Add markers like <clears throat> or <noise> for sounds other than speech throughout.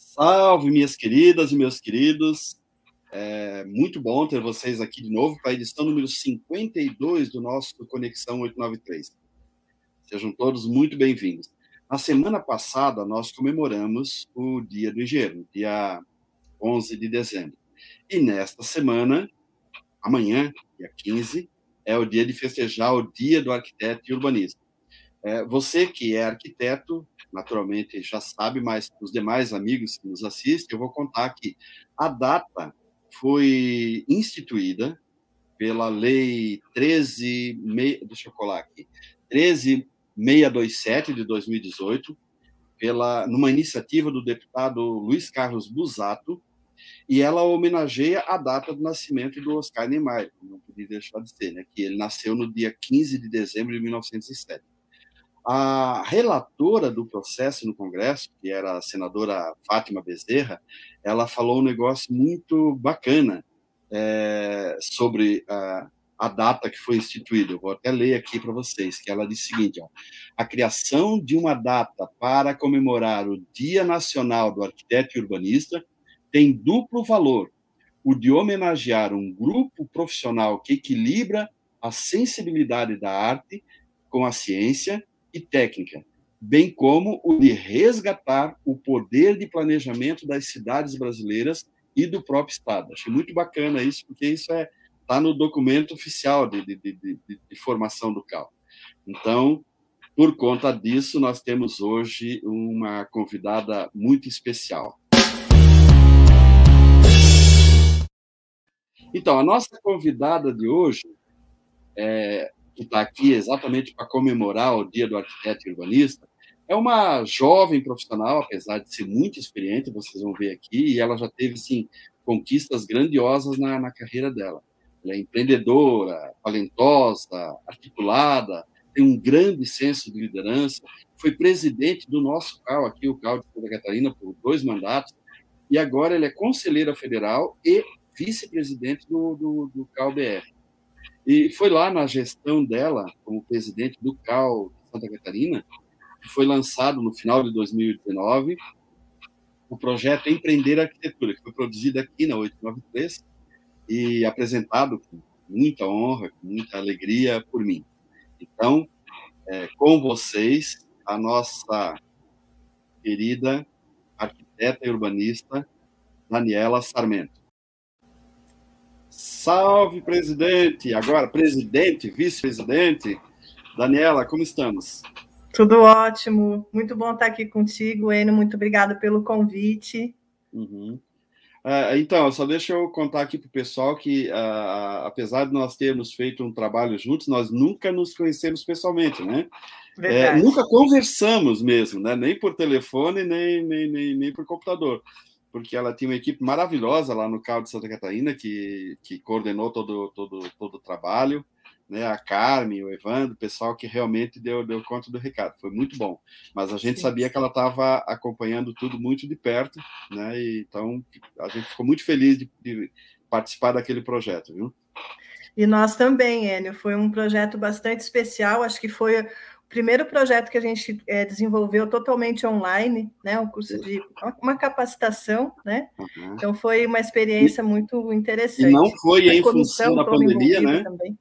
Salve, minhas queridas e meus queridos. É muito bom ter vocês aqui de novo para a edição número 52 do nosso Conexão 893. Sejam todos muito bem-vindos. Na semana passada, nós comemoramos o Dia do Engenheiro, dia 11 de dezembro. E nesta semana, amanhã, dia 15, é o dia de festejar o Dia do Arquiteto e Urbanista. É, você que é arquiteto, naturalmente já sabe, mas os demais amigos que nos assistem, eu vou contar que a data foi instituída pela Lei 13, deixa eu colar aqui, 13627 de 2018, pela, numa iniciativa do deputado Luiz Carlos Busato, e ela homenageia a data do nascimento do Oscar Niemeyer, não podia deixar de ser, né, que ele nasceu no dia 15 de dezembro de 1907. A relatora do processo no Congresso, que era a senadora Fátima Bezerra, ela falou um negócio muito bacana é, sobre a, a, data que foi instituída. Eu vou até ler aqui para vocês, que ela diz o seguinte: ó, a criação de uma data para comemorar o Dia Nacional do Arquiteto e Urbanista tem duplo valor: o de homenagear um grupo profissional que equilibra a sensibilidade da arte com a ciência e técnica, bem como o de resgatar o poder de planejamento das cidades brasileiras e do próprio Estado. Achei muito bacana isso, porque isso é está no documento oficial de, de, de, de, formação do CAL. Então, por conta disso, nós temos hoje uma convidada muito especial. Então, a nossa convidada de hoje é, que está aqui exatamente para comemorar o Dia do Arquiteto e Urbanista, é uma jovem profissional, apesar de ser muito experiente, vocês vão ver aqui, e ela já teve, sim, conquistas grandiosas na, na carreira dela. Ela é empreendedora, talentosa, articulada, tem um grande senso de liderança, foi presidente do nosso CAL aqui, o CAL de Santa Catarina, por dois mandatos, e agora ele é conselheira federal e vice-presidente do, do, do CAL-BR. E foi lá na gestão dela, como presidente do CAL de Santa Catarina, que foi lançado no final de 2019 o projeto Empreender Arquitetura, que foi produzido aqui na 893 e apresentado com muita honra, com muita alegria por mim. Então, é, com vocês, a nossa querida arquiteta e urbanista Daniela Sarmento. Salve, presidente! Agora, presidente, vice-presidente. Daniela, como estamos? Tudo ótimo. Muito bom estar aqui contigo, Enio. Muito obrigada pelo convite. Uhum. Uh, então, só deixa eu contar aqui para o pessoal que, uh, apesar de nós termos feito um trabalho juntos, nós nunca nos conhecemos pessoalmente, né? É, nunca conversamos mesmo, né? Nem por telefone, nem, nem, nem, nem por computador porque ela tinha uma equipe maravilhosa lá no Carro de Santa Catarina, que, que coordenou todo, todo, todo o trabalho, né? a Carmen, o Evandro, o pessoal que realmente deu, deu conta do recado. Foi muito bom. Mas a gente sabia que ela estava acompanhando tudo muito de perto, né? E, então a gente ficou muito feliz de, de participar daquele projeto, viu? E nós também, Enio, foi um projeto bastante especial, acho que foi primeiro projeto que a gente é, desenvolveu totalmente online, né? Um curso de uma capacitação, né? Uhum. Então foi uma experiência muito interessante. E não foi em função da pandemia, né? Também.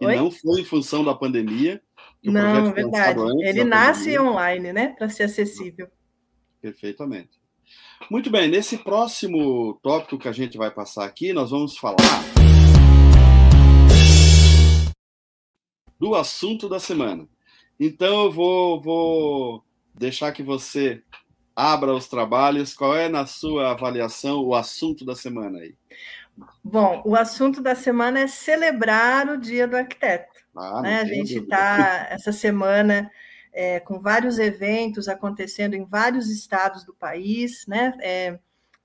E Oi? não foi em função da pandemia. Não, verdade. Ele nasce pandemia. online, né? Para ser acessível. Perfeitamente. Muito bem, nesse próximo tópico que a gente vai passar aqui, nós vamos falar do assunto da semana. Então eu vou, vou deixar que você abra os trabalhos. Qual é, na sua avaliação, o assunto da semana aí? Bom, o assunto da semana é celebrar o Dia do Arquiteto. Ah, né? A gente está essa semana é, com vários eventos acontecendo em vários estados do país, né? É,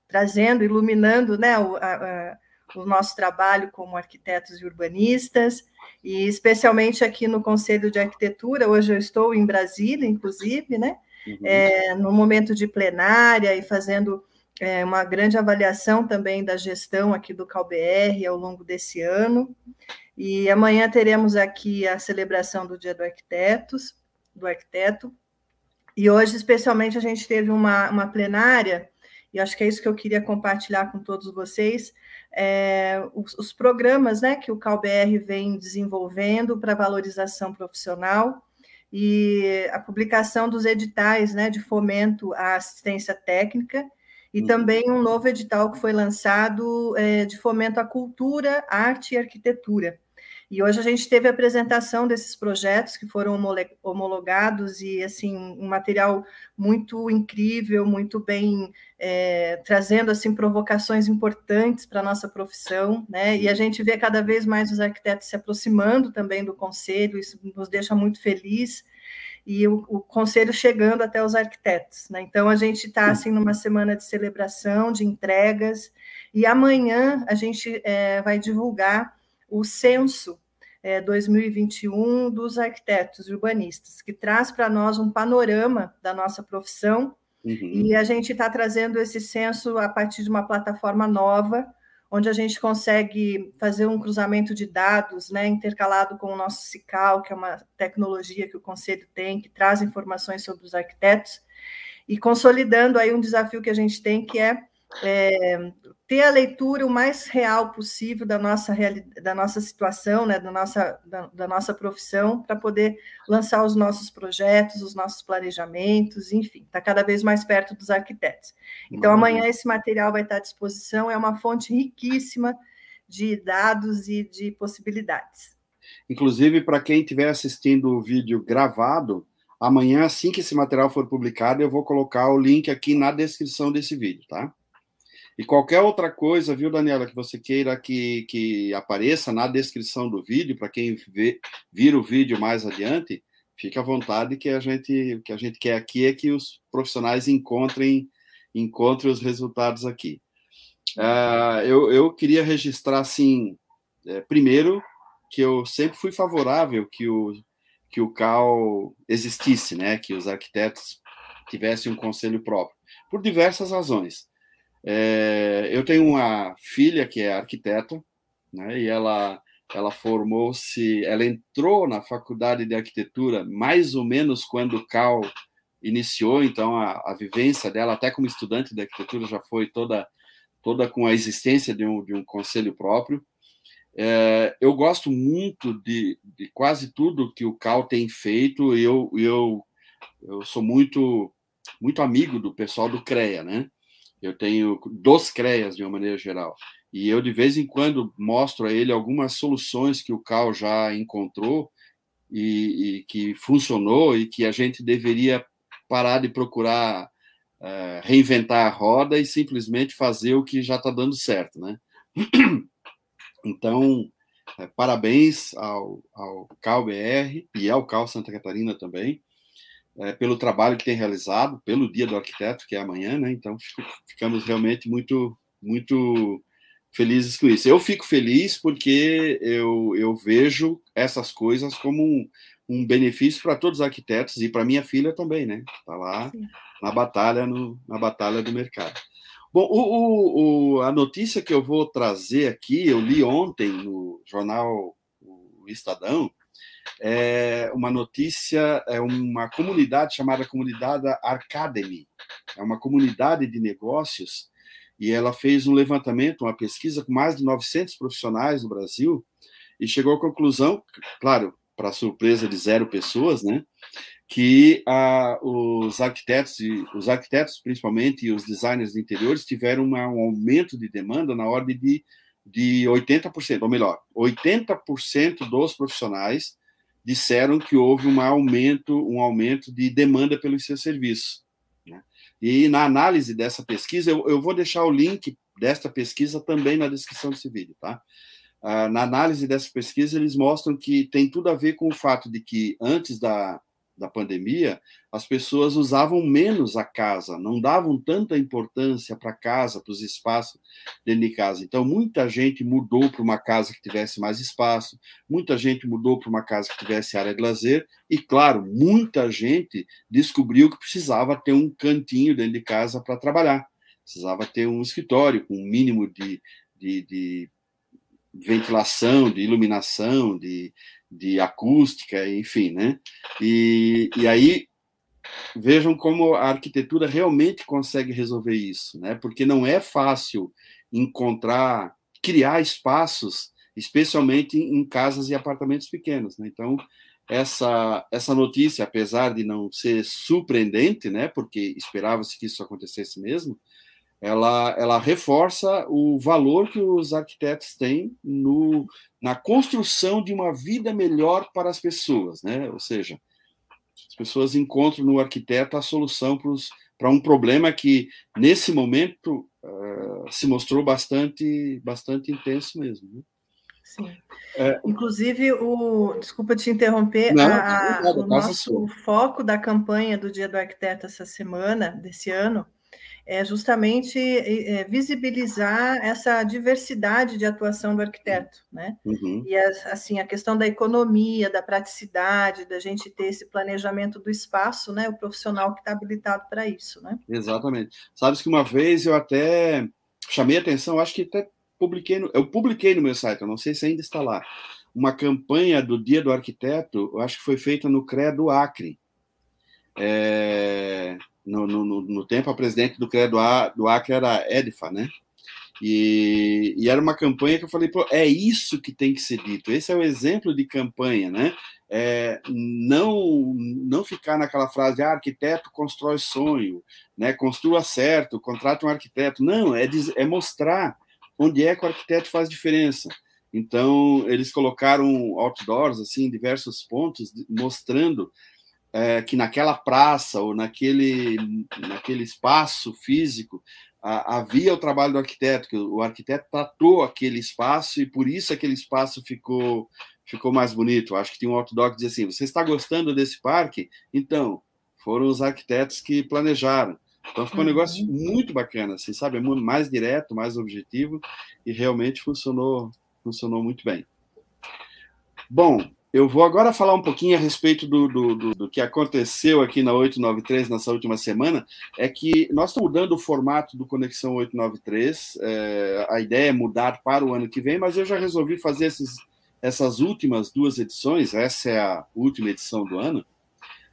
trazendo, iluminando né, o, a, a, o nosso trabalho como arquitetos e urbanistas e especialmente aqui no Conselho de Arquitetura, hoje eu estou em Brasília, inclusive, né? Uhum. É, no momento de plenária e fazendo é, uma grande avaliação também da gestão aqui do CalBR ao longo desse ano. E amanhã teremos aqui a celebração do Dia do Arquitetos, do Arquiteto. E hoje, especialmente, a gente teve uma, uma plenária e acho que é isso que eu queria compartilhar com todos vocês, é, os, os, programas né, que o CalBR vem desenvolvendo para valorização profissional e a publicação dos editais né, de fomento à assistência técnica, e uhum. também um novo edital que foi lançado é, de fomento à cultura, arte e arquitetura. E hoje a gente teve a apresentação desses projetos que foram homologados e assim um material muito incrível, muito bem é, trazendo assim provocações importantes para a nossa profissão, né? E a gente vê cada vez mais os arquitetos se aproximando também do conselho, isso nos deixa muito feliz e o, o, conselho chegando até os arquitetos. Né? Então, a gente está assim, numa semana de celebração, de entregas, e amanhã a gente é, vai divulgar o censo é, 2021 dos arquitetos urbanistas, que traz para nós um panorama da nossa profissão, uhum. e a gente está trazendo esse censo a partir de uma plataforma nova, onde a gente consegue fazer um cruzamento de dados, né, intercalado com o nosso CICAL, que é uma tecnologia que o Conselho tem, que traz informações sobre os arquitetos, e consolidando aí um desafio que a gente tem, que é é, ter a leitura o mais real possível da nossa, da nossa situação, né, da, nossa, da, da nossa profissão, para poder lançar os nossos projetos, os nossos planejamentos, enfim, está cada vez mais perto dos arquitetos. Então, amanhã esse material vai estar à disposição, é uma fonte riquíssima de dados e de possibilidades. Inclusive, para quem estiver assistindo o vídeo gravado, amanhã, assim que esse material for publicado, eu vou colocar o link aqui na descrição desse vídeo, tá? E qualquer outra coisa, viu, Daniela, que você queira que, que apareça na descrição do vídeo, para quem vê, vira o vídeo mais adiante, fique à vontade que a gente que a gente quer aqui é que os profissionais encontrem encontrem os resultados aqui. Uh, eu, eu queria registrar assim, é, primeiro que eu sempre fui favorável que o que o CAL existisse, né, que os arquitetos tivessem um conselho próprio, por diversas razões. É, eu tenho uma filha que é arquiteta, né, e ela, ela formou-se, ela entrou na faculdade de arquitetura mais ou menos quando o CAL iniciou, então a, a vivência dela, até como estudante de arquitetura, já foi toda, toda com a existência de um, de um conselho próprio. É, eu gosto muito de, de, quase tudo que o Cal tem feito, e eu, eu, eu sou muito, muito amigo do pessoal do CREA, né? Eu tenho dos CREAS de uma maneira geral. E eu, de vez em quando, mostro a ele algumas soluções que o Cal já encontrou e, e que funcionou e que a gente deveria parar de procurar uh, reinventar a roda e simplesmente fazer o que já está dando certo, né? <clears throat> Então, uh, parabéns ao, ao Cal BR e ao Cal Santa Catarina também é, pelo trabalho que tem realizado, pelo Dia do Arquiteto, que é amanhã, né? Então, ficamos realmente muito, muito felizes com isso. Eu fico feliz porque eu, eu vejo essas coisas como um, um benefício para todos os arquitetos e para minha filha também, né? Está lá Sim. na batalha, no, na batalha do mercado. Bom, o, o, a notícia que eu vou trazer aqui, eu li ontem no jornal o Estadão, é uma notícia, é uma comunidade chamada Comunidade Arcademy, é uma comunidade de negócios, e ela fez um levantamento, uma pesquisa com mais de 900 profissionais no Brasil, e chegou à conclusão, claro, para surpresa de zero pessoas, né, que ah, os arquitetos, e, os arquitetos principalmente, e os designers de interiores tiveram uma, um aumento de demanda na ordem de, de 80%, ou melhor, 80% dos profissionais disseram que houve um aumento, um aumento de demanda pelos seus serviços. Né? E na análise dessa pesquisa, eu, eu, vou deixar o link desta pesquisa também na descrição desse vídeo, tá? Ah, na análise dessa pesquisa, eles mostram que tem tudo a ver com o fato de que antes da, da pandemia, as pessoas usavam menos a casa, não davam tanta importância para a casa, para os espaços dentro de casa. Então, muita gente mudou para uma casa que tivesse mais espaço, muita gente mudou para uma casa que tivesse área de lazer, e, claro, muita gente descobriu que precisava ter um cantinho dentro de casa para trabalhar, precisava ter um escritório com um mínimo de, de, de ventilação, de iluminação, de, de acústica, enfim, né? E, e aí vejam como a arquitetura realmente consegue resolver isso, né? Porque não é fácil encontrar, criar espaços, especialmente em casas e apartamentos pequenos. Né? Então, essa essa notícia, apesar de não ser surpreendente, né? Porque esperava-se que isso acontecesse mesmo, ela, ela reforça o valor que os arquitetos têm no, na construção de uma vida melhor para as pessoas, né? Ou seja, as pessoas encontram no arquiteto a solução para um problema que, nesse momento, uh, se mostrou bastante, bastante intenso mesmo. Né? Sim. É, Inclusive, o, desculpa te interromper, não, a, a, o nosso foco da campanha do Dia do Arquiteto essa semana, desse ano, é justamente é, visibilizar essa diversidade de atuação do arquiteto, né? Uhum. E assim a questão da economia, da praticidade, da gente ter esse planejamento do espaço, né? O profissional que está habilitado para isso, né? Exatamente. Sabes que uma vez eu até chamei atenção, acho que até publiquei, no, eu publiquei no meu site, eu não sei se ainda está lá, uma campanha do Dia do Arquiteto, eu acho que foi feita no CREA do Acre. É, no, no, no, tempo, a presidente do CREA do, Acre era Edfa, né? E, e, era uma campanha que eu falei, pô, é isso que tem que ser dito. Esse é o exemplo de campanha, né? É, não não ficar naquela frase, ah, arquiteto constrói sonho, né? Construa certo, contrata um arquiteto. Não, é, é mostrar onde é que o arquiteto faz diferença. Então, eles colocaram outdoors, assim, em diversos pontos, mostrando é, que naquela praça ou naquele, naquele espaço físico a, havia o trabalho do arquiteto, que o arquiteto tratou aquele espaço e por isso aquele espaço ficou, ficou mais bonito. Acho que tinha um outdoor que dizia assim: você está gostando desse parque? Então, foram os arquitetos que planejaram. Então ficou um negócio uhum. muito bacana, assim, sabe? Mais direto, mais objetivo e realmente funcionou, funcionou muito bem. Bom, eu vou agora falar um pouquinho a respeito do, do, do, do, que aconteceu aqui na 893 nessa última semana. É que nós estamos mudando o formato do Conexão 893. É, a ideia é mudar para o ano que vem, mas eu já resolvi fazer esses, essas últimas duas edições. Essa é a última edição do ano.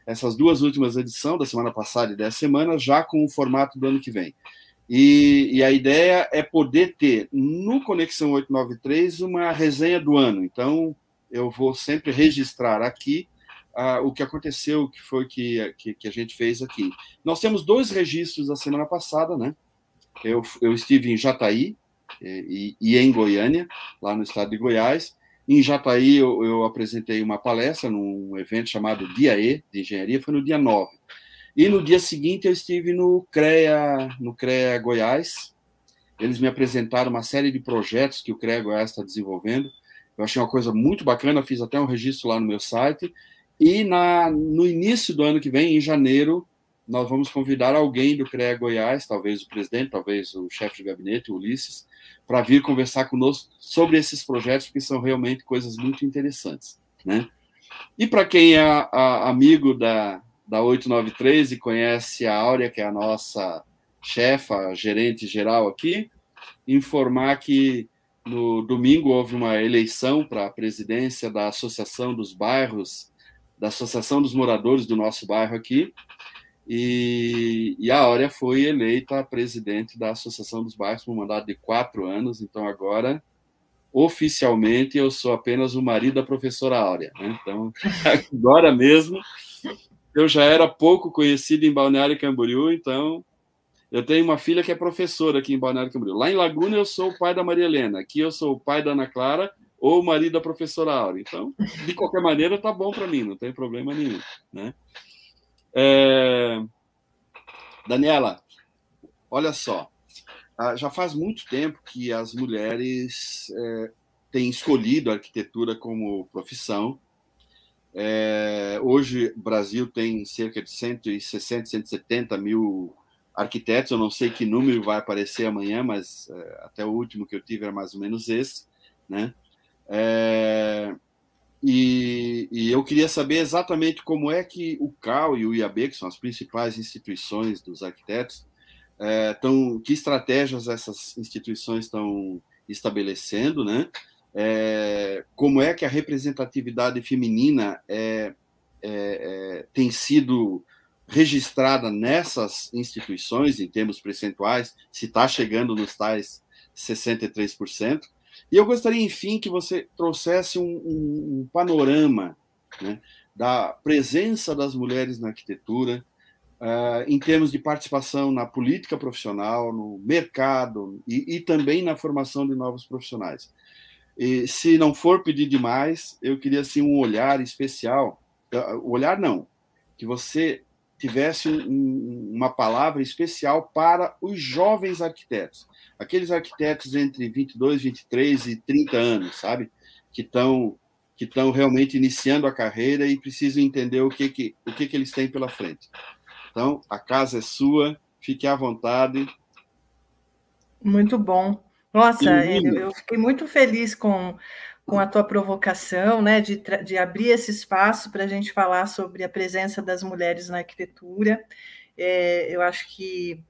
Essas duas últimas edições, da semana passada e dessa semana, já com o formato do ano que vem. E, e, a ideia é poder ter no Conexão 893 uma resenha do ano. Então, eu vou sempre registrar aqui uh, o que aconteceu, que foi que, que, que, a gente fez aqui. Nós temos dois registros da semana passada, né? Eu, eu estive em Jataí e, e, em Goiânia, lá no estado de Goiás. Em Jataí, eu, eu apresentei uma palestra num evento chamado Dia E, de Engenharia, foi no dia 9. E no dia seguinte, eu estive no CREA, no CREA Goiás. Eles me apresentaram uma série de projetos que o CREA Goiás está desenvolvendo eu achei uma coisa muito bacana, fiz até um registro lá no meu site. E na, no início do ano que vem, em janeiro, nós vamos convidar alguém do CREA Goiás, talvez o presidente, talvez o chefe de gabinete, o Ulisses, para vir conversar conosco sobre esses projetos, que são realmente coisas muito interessantes. Né? E para quem é a, a, amigo da, da 893 e conhece a Áurea, que é a nossa chefa, gerente geral aqui, informar que no domingo houve uma eleição para a presidência da Associação dos Bairros, da Associação dos Moradores do nosso bairro aqui, e, e a Áurea foi eleita presidente da Associação dos Bairros por um mandato de quatro anos, então agora, oficialmente, eu sou apenas o marido da professora Áurea. Né? Então, <laughs> agora mesmo, eu já era pouco conhecido em Balneário Camboriú, então eu tenho uma filha que é professora aqui em Balneário Camboriú. Lá em Laguna eu sou o pai da Maria Helena. Aqui eu sou o pai da Ana Clara ou o marido da professora Aura. Então, de qualquer maneira, tá bom para mim, não tem problema nenhum, né? É... Daniela, olha só, ah, já faz muito tempo que as mulheres é, têm escolhido a arquitetura como profissão. É, hoje, o Brasil tem cerca de 160, 170 mil arquitetos, eu não sei que número vai aparecer amanhã, mas é, até o último que eu tive era mais ou menos esse, né? É, e, e, eu queria saber exatamente como é que o CAL e o IAB, que são as principais instituições dos arquitetos, é, tão, que estratégias essas instituições estão estabelecendo, né? É, como é que a representatividade feminina é, é, é tem sido registrada nessas instituições, em termos percentuais, se está chegando nos tais 63%. E eu gostaria, enfim, que você trouxesse um, um, um panorama né, da presença das mulheres na arquitetura, uh, em termos de participação na política profissional, no mercado e, e também na formação de novos profissionais. E, se não for pedir demais, eu queria assim, um olhar especial, uh, olhar não, que você tivesse um, uma palavra especial para os jovens arquitetos, aqueles arquitetos entre 22, 23 e 30 anos, sabe? Que estão que estão realmente iniciando a carreira e precisam entender o que que o que que eles têm pela frente. Então, a casa é sua, fique à vontade. Muito bom. Nossa, eu, eu fiquei muito feliz com com a tua provocação, né, de, de abrir esse espaço para a gente falar sobre a presença das mulheres na arquitetura. É, eu acho que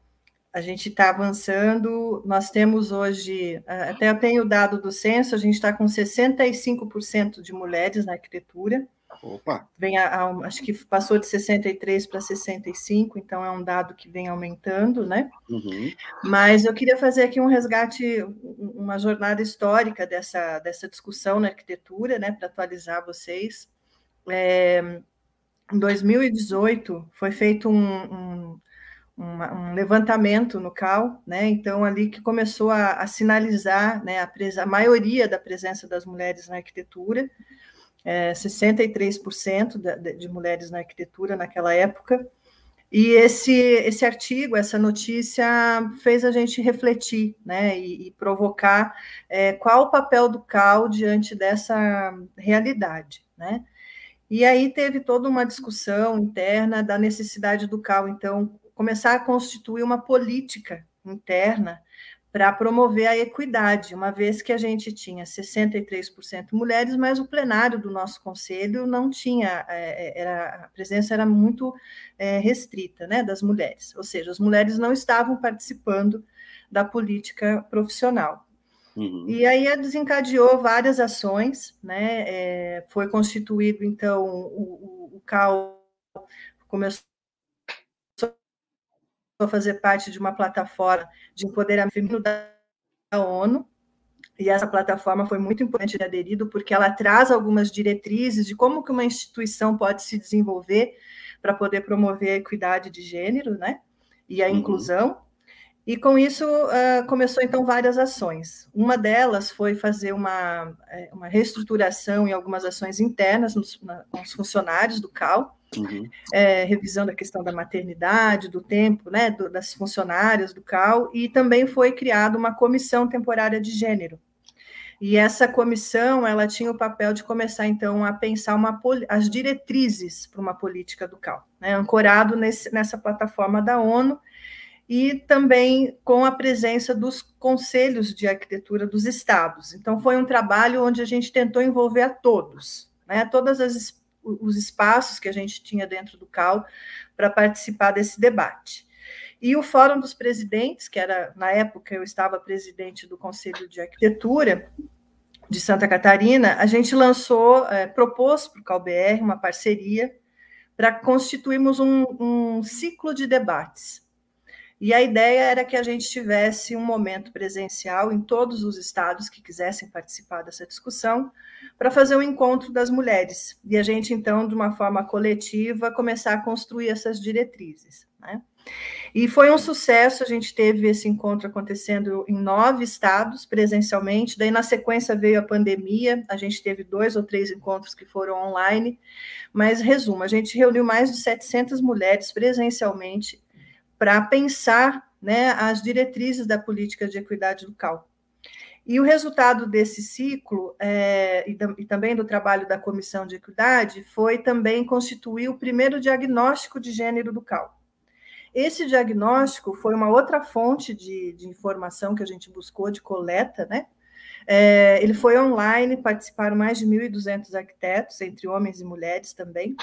a gente está avançando. Nós temos hoje, até eu tenho o dado do censo, a gente está com 65% de mulheres na arquitetura. Opa! Vem a, a, acho que passou de 63 para 65, então é um dado que vem aumentando, né? Uhum. Mas eu queria fazer aqui um resgate, uma jornada histórica dessa, dessa discussão na arquitetura, né, para atualizar vocês. É, em 2018 foi feito um, um, um, levantamento no CAL, né? Então ali que começou a, a sinalizar, né, a, a maioria da presença das mulheres na arquitetura é, 63% de, de mulheres na arquitetura naquela época. E esse, esse artigo, essa notícia, fez a gente refletir né, e, e provocar é, qual o papel do CAL diante dessa realidade. Né? E aí teve toda uma discussão interna da necessidade do CAL, então, começar a constituir uma política interna para promover a equidade, uma vez que a gente tinha 63% mulheres, mas o plenário do nosso conselho não tinha, é, é, era, a presença era muito é, restrita né, das mulheres, ou seja, as mulheres não estavam participando da política profissional. Uhum. E aí desencadeou várias ações, né? É, foi constituído, então, o, o, o CAL começou a fazer parte de uma plataforma de empoderamento feminino da ONU, e essa plataforma foi muito importante de aderido, porque ela traz algumas diretrizes de como que uma instituição pode se desenvolver para poder promover a equidade de gênero, né? E a uhum. inclusão. E com isso uh, começou então várias ações. Uma delas foi fazer uma, é, uma reestruturação em algumas ações internas nos, na, com os funcionários do CAL, Uhum. É, revisão da questão da maternidade, do tempo, né, do, das funcionárias do CAL, e também foi criada uma comissão temporária de gênero. E essa comissão, ela tinha o papel de começar, então, a pensar uma, as diretrizes para uma política do CAL, né, ancorado nesse, nessa plataforma da ONU, e também com a presença dos conselhos de arquitetura dos estados. Então, foi um trabalho onde a gente tentou envolver a todos, né, todas as os espaços que a gente tinha dentro do CAL para participar desse debate. E o Fórum dos Presidentes, que era, na época, eu estava presidente do Conselho de Arquitetura de Santa Catarina, a gente lançou, é, propôs para o CalBR uma parceria para constituirmos um, um ciclo de debates. E a ideia era que a gente tivesse um momento presencial em todos os estados que quisessem participar dessa discussão, para fazer um encontro das mulheres. E a gente, então, de uma forma coletiva, começar a construir essas diretrizes. Né? E foi um sucesso, a gente teve esse encontro acontecendo em nove estados presencialmente, daí na sequência veio a pandemia, a gente teve dois ou três encontros que foram online, mas resumo, a gente reuniu mais de 700 mulheres presencialmente para pensar né, as diretrizes da política de equidade local. E o resultado desse ciclo, é, e, e, também do trabalho da Comissão de Equidade, foi também constituir o primeiro diagnóstico de gênero do CAL. Esse diagnóstico foi uma outra fonte de, de informação que a gente buscou, de coleta, né? É, ele foi online, participaram mais de 1.200 arquitetos, entre homens e mulheres também.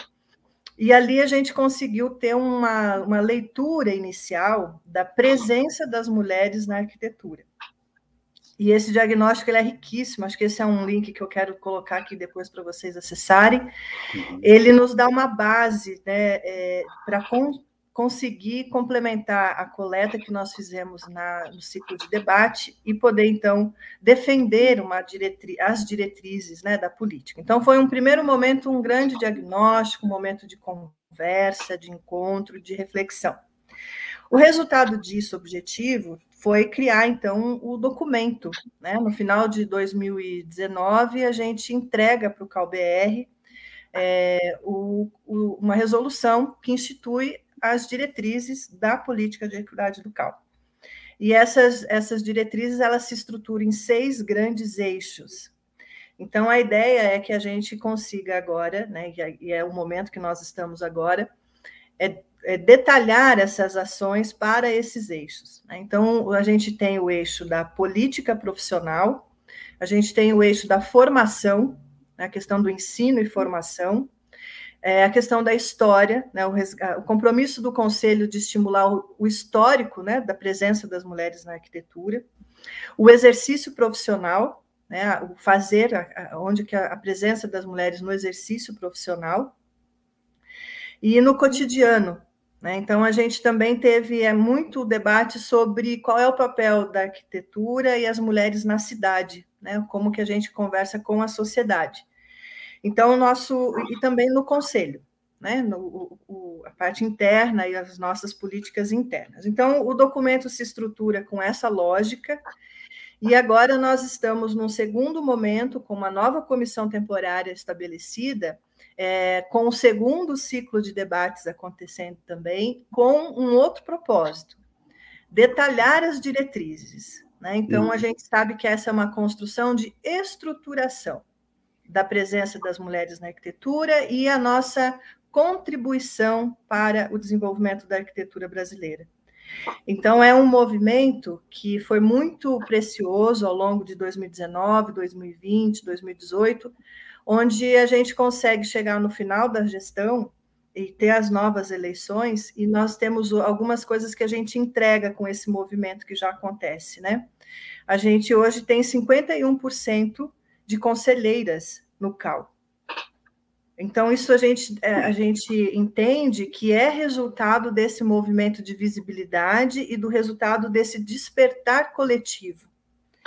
E ali a gente conseguiu ter uma, uma leitura inicial da presença das mulheres na arquitetura. E esse diagnóstico ele é riquíssimo, acho que esse é um link que eu quero colocar aqui depois para vocês acessarem. Uhum. Ele nos dá uma base né, é, para conseguir complementar a coleta que nós fizemos na, no ciclo de debate e poder, então, defender uma diretri as diretrizes né, da política. Então, foi um primeiro momento, um grande diagnóstico, um momento de conversa, de encontro, de reflexão. O resultado disso, objetivo, foi criar, então, o documento. Né? No final de 2019, a gente entrega para o CalBR é, o, o, uma resolução que institui as diretrizes da política de equidade do CAL. E essas, essas diretrizes elas se estruturam em seis grandes eixos. Então, a ideia é que a gente consiga agora, né, e é o momento que nós estamos agora, é, é detalhar essas ações para esses eixos. Né? Então, a gente tem o eixo da política profissional, a gente tem o eixo da formação, né, a questão do ensino e formação, é a questão da história, né, o, o, compromisso do Conselho de estimular o, o histórico né, da presença das mulheres na arquitetura, o exercício profissional, né, o fazer, a, a, onde que a, a, presença das mulheres no exercício profissional, e no cotidiano. Né, então, a gente também teve é, muito debate sobre qual é o papel da arquitetura e as mulheres na cidade, né, como que a gente conversa com a sociedade. Então, o nosso. E também no conselho, né? No, o, a parte interna e as nossas políticas internas. Então, o documento se estrutura com essa lógica. E agora nós estamos num segundo momento, com uma nova comissão temporária estabelecida, é, com o segundo ciclo de debates acontecendo também, com um outro propósito: detalhar as diretrizes. Né? Então, a gente sabe que essa é uma construção de estruturação da presença das mulheres na arquitetura e a nossa contribuição para o desenvolvimento da arquitetura brasileira. Então, é um movimento que foi muito precioso ao longo de 2019, 2020, 2018, onde a gente consegue chegar no final da gestão e ter as novas eleições, e nós temos algumas coisas que a gente entrega com esse movimento que já acontece, né? A gente hoje tem 51% de conselheiras no CAL. Então, isso a gente, é, a gente entende que é resultado desse movimento de visibilidade e do resultado desse despertar coletivo.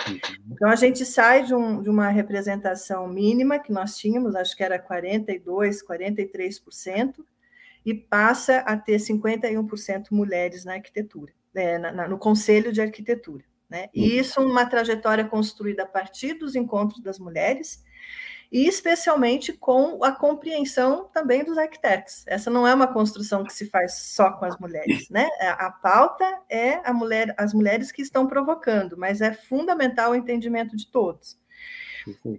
Uhum. Então, a gente sai de, um, de uma representação mínima que nós tínhamos, acho que era 42%, 43%, e passa a ter 51% mulheres na arquitetura, é, na, na, no Conselho de Arquitetura. Né? E uhum. isso é uma trajetória construída a partir dos encontros das mulheres, e especialmente com a compreensão também dos arquitetos. Essa não é uma construção que se faz só com as mulheres, né? A pauta é a mulher, as mulheres que estão provocando, mas é fundamental o entendimento de todos.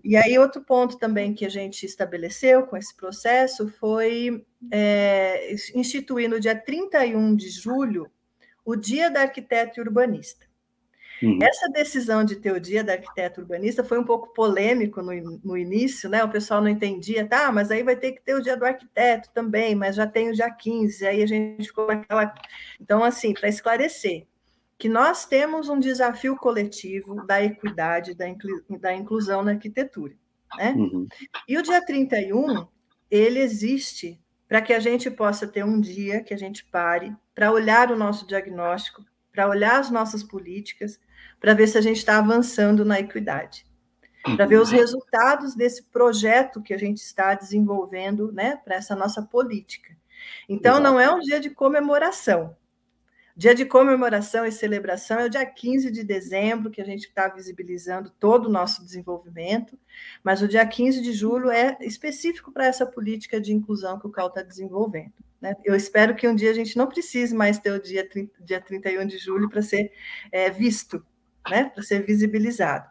E aí, outro ponto também que a gente estabeleceu com esse processo foi é, instituir no dia 31 de julho o Dia da Arquiteto e Urbanista. Uhum. Essa decisão de ter o dia da arquiteto urbanista foi um pouco polêmico no, no início, né? O pessoal não entendia, tá, mas aí vai ter que ter o dia do arquiteto também, mas já tem o dia 15, aí a gente ficou naquela. Então, assim, para esclarecer, que nós temos um desafio coletivo da equidade, da, inclu... da inclusão na arquitetura. Né? Uhum. E o dia 31, ele existe para que a gente possa ter um dia que a gente pare para olhar o nosso diagnóstico, para olhar as nossas políticas, para ver se a gente está avançando na equidade, para ver os uhum. resultados desse projeto que a gente está desenvolvendo, né, para essa nossa política. Então, não é um dia de comemoração. Dia de comemoração e celebração é o dia 15 de dezembro, que a gente está visibilizando todo o nosso desenvolvimento, mas o dia 15 de julho é específico para essa política de inclusão que o CAL está desenvolvendo. Né? Eu espero que um dia a gente não precise mais ter o dia, 30, dia 31 de julho para ser é, visto, né, para ser visibilizado.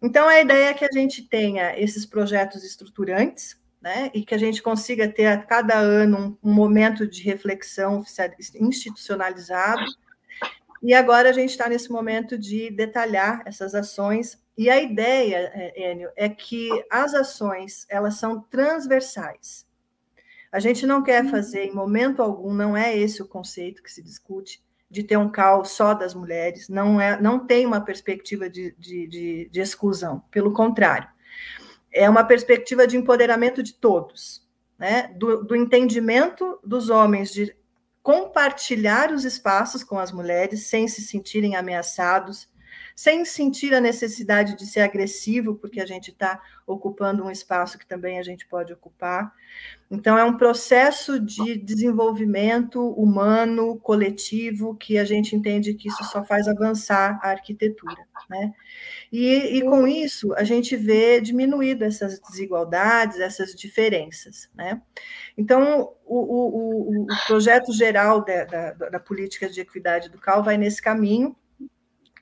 Então, a ideia é que a gente tenha esses projetos estruturantes, né, e que a gente consiga ter a cada ano um, um momento de reflexão institucionalizado. E agora a gente está nesse momento de detalhar essas ações. E a ideia, é, Enio, é que as ações elas são transversais. A gente não quer fazer, em momento algum, não é esse o conceito que se discute, de ter um caos só das mulheres, não, é, não tem uma perspectiva de, de, de, de exclusão, pelo contrário, é uma perspectiva de empoderamento de todos, né? do, do entendimento dos homens de compartilhar os espaços com as mulheres sem se sentirem ameaçados, sem sentir a necessidade de ser agressivo, porque a gente está ocupando um espaço que também a gente pode ocupar. Então, é um processo de desenvolvimento humano, coletivo, que a gente entende que isso só faz avançar a arquitetura. Né? E, e com isso, a gente vê diminuído essas desigualdades, essas diferenças. Né? Então, o, o, o projeto geral da, da, da política de equidade do CAL vai nesse caminho,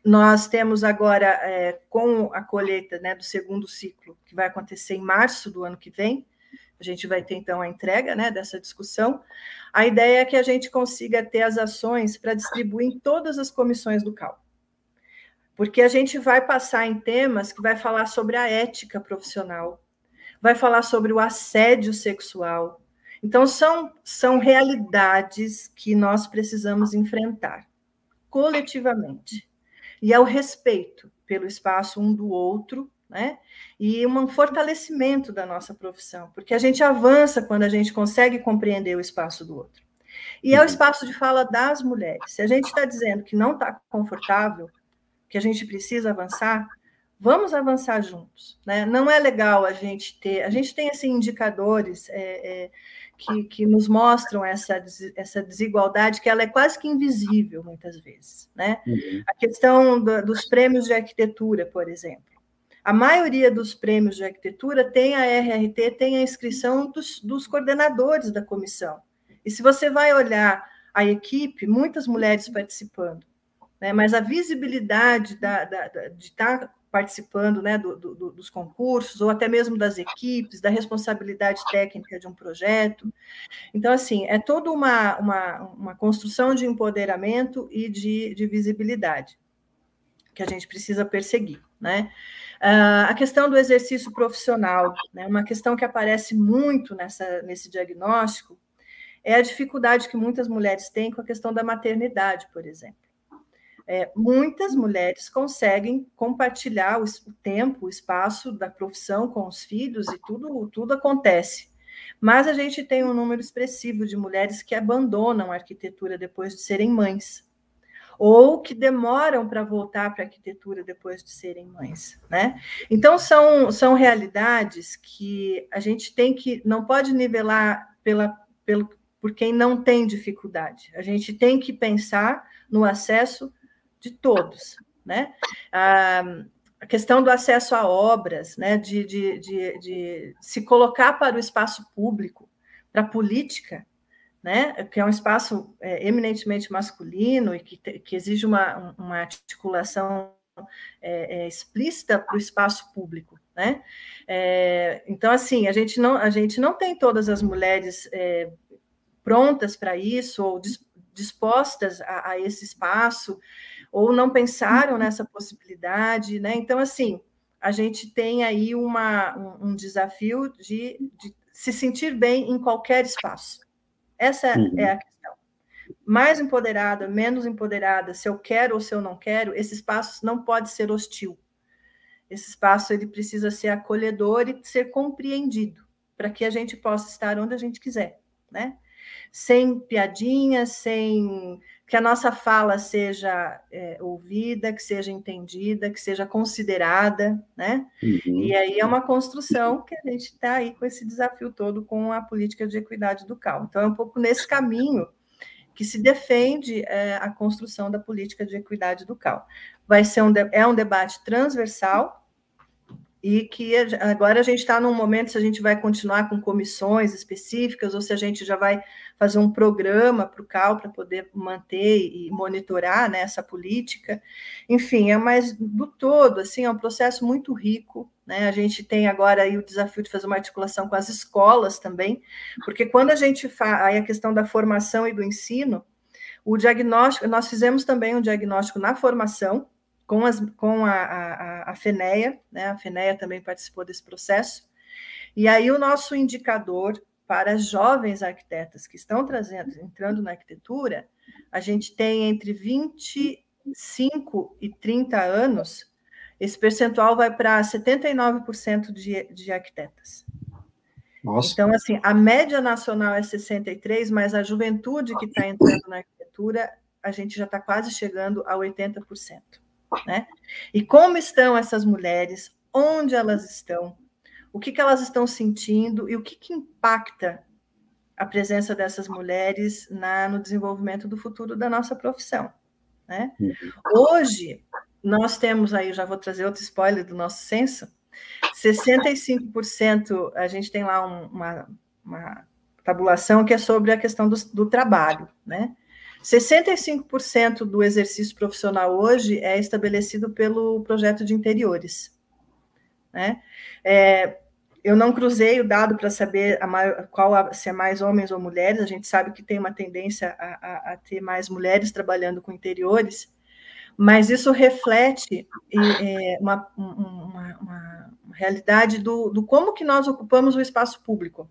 nós temos agora, é, com a colheita né, do segundo ciclo, que vai acontecer em março do ano que vem, a gente vai ter então a entrega né, dessa discussão. A ideia é que a gente consiga ter as ações para distribuir em todas as comissões do CAL. Porque a gente vai passar em temas que vai falar sobre a ética profissional, vai falar sobre o assédio sexual. Então, são, são realidades que nós precisamos enfrentar coletivamente e é o respeito pelo espaço um do outro, né? E um fortalecimento da nossa profissão, porque a gente avança quando a gente consegue compreender o espaço do outro. E é o uhum. espaço de fala das mulheres. Se a gente está dizendo que não está confortável, que a gente precisa avançar, vamos avançar juntos. Né? Não é legal a gente ter. A gente tem assim, indicadores. É, é, que, que nos mostram essa, essa desigualdade, que ela é quase que invisível, muitas vezes. Né? Uhum. A questão do, dos prêmios de arquitetura, por exemplo. A maioria dos prêmios de arquitetura tem a RRT, tem a inscrição dos, dos coordenadores da comissão. E se você vai olhar a equipe, muitas mulheres participando, né? mas a visibilidade da, da, da, de estar participando né, do, do, dos concursos, ou até mesmo das equipes, da responsabilidade técnica de um projeto. Então, assim, é toda uma, uma, uma construção de empoderamento e de, de visibilidade que a gente precisa perseguir. Né? Uh, a questão do exercício profissional, né, uma questão que aparece muito nessa, nesse diagnóstico, é a dificuldade que muitas mulheres têm com a questão da maternidade, por exemplo é, muitas mulheres conseguem compartilhar o, o tempo, o espaço da profissão com os filhos e tudo, tudo acontece. Mas a gente tem um número expressivo de mulheres que abandonam a arquitetura depois de serem mães, ou que demoram para voltar para a arquitetura depois de serem mães, né? Então são, são realidades que a gente tem que não pode nivelar pela, pelo, por quem não tem dificuldade. A gente tem que pensar no acesso de todos, né? A questão do acesso a obras, né? De, de, de, de se colocar para o espaço público, para a política, né? Que é um espaço é, eminentemente masculino e que, que exige uma, uma articulação é, é, explícita para o espaço público, né? É, então, assim, a gente não a gente não tem todas as mulheres é, prontas para isso ou dispostas a, a esse espaço ou não pensaram uhum. nessa possibilidade, né? Então, assim, a gente tem aí uma, um, um desafio de, de, se sentir bem em qualquer espaço. Essa uhum. é a questão. Mais empoderada, menos empoderada, se eu quero ou se eu não quero, esse espaço não pode ser hostil. Esse espaço ele precisa ser acolhedor e ser compreendido para que a gente possa estar onde a gente quiser, né? Sem piadinhas, sem que a nossa fala seja é, ouvida, que seja entendida, que seja considerada, né? Uhum. E aí é uma construção que a gente está aí com esse desafio todo com a política de equidade do CAL. Então é um pouco nesse caminho que se defende é, a construção da política de equidade do CAL. Vai ser um é um debate transversal, e que agora a gente está num momento se a gente vai continuar com comissões específicas ou se a gente já vai fazer um programa para o CAL para poder manter e monitorar né, essa política. Enfim, é mais do todo, assim, é um processo muito rico. Né? A gente tem agora aí o desafio de fazer uma articulação com as escolas também, porque quando a gente faz aí a questão da formação e do ensino, o diagnóstico, nós fizemos também um diagnóstico na formação, com, as, com a, a, a FENEA, né? a FENEA também participou desse processo, e aí o nosso indicador para jovens arquitetas que estão trazendo, entrando na arquitetura, a gente tem entre 25 e 30 anos, esse percentual vai para 79% de, de arquitetas. Nossa. Então, assim, a média nacional é 63, mas a juventude que está entrando na arquitetura, a gente já está quase chegando a 80%. Né? E como estão essas mulheres? Onde elas estão? O que, que elas estão sentindo e o que, que impacta a presença dessas mulheres na, no desenvolvimento do futuro da nossa profissão. Né? Uhum. Hoje, nós temos aí, já vou trazer outro spoiler do nosso censo, 65%, a gente tem lá um, uma, uma, tabulação que é sobre a questão do, do trabalho, né? 65% do exercício profissional hoje é estabelecido pelo projeto de interiores. Né? É, eu não cruzei o dado para saber maior, qual se é mais homens ou mulheres. A gente sabe que tem uma tendência a, a, a ter mais mulheres trabalhando com interiores, mas isso reflete é, uma, uma, uma, realidade do, do como que nós ocupamos o espaço público.